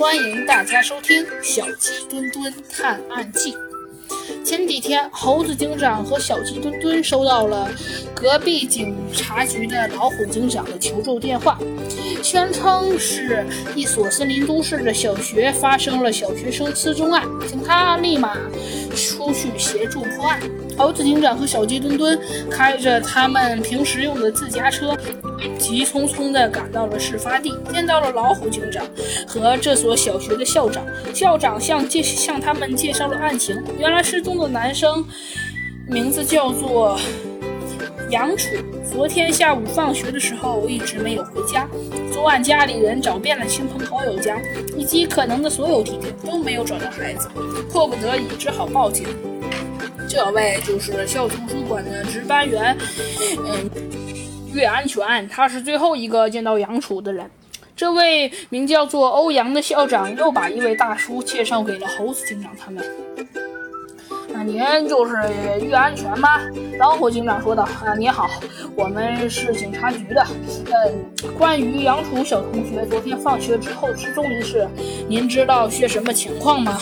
欢迎大家收听《小鸡墩墩探案记》。前几天，猴子警长和小鸡墩墩收到了隔壁警察局的老虎警长的求助电话，宣称是一所森林都市的小学发生了小学生失踪案，请他立马协助破案。猴子警长和小鸡墩墩开着他们平时用的自家车。急匆匆地赶到了事发地，见到了老虎警长和这所小学的校长。校长向介向他们介绍了案情。原来失踪的男生名字叫做杨楚，昨天下午放学的时候一直没有回家。昨晚家里人找遍了亲朋好友家以及可能的所有地点，都没有找到孩子，迫不得已只好报警。这位就是校图书馆的值班员，嗯。岳安全，他是最后一个见到杨楚的人。这位名叫做欧阳的校长又把一位大叔介绍给了猴子警长他们。那您就是岳安全吗？老虎警长说道。啊，你好，我们是警察局的。嗯，关于杨楚小同学昨天放学之后失踪一事，您知道些什么情况吗？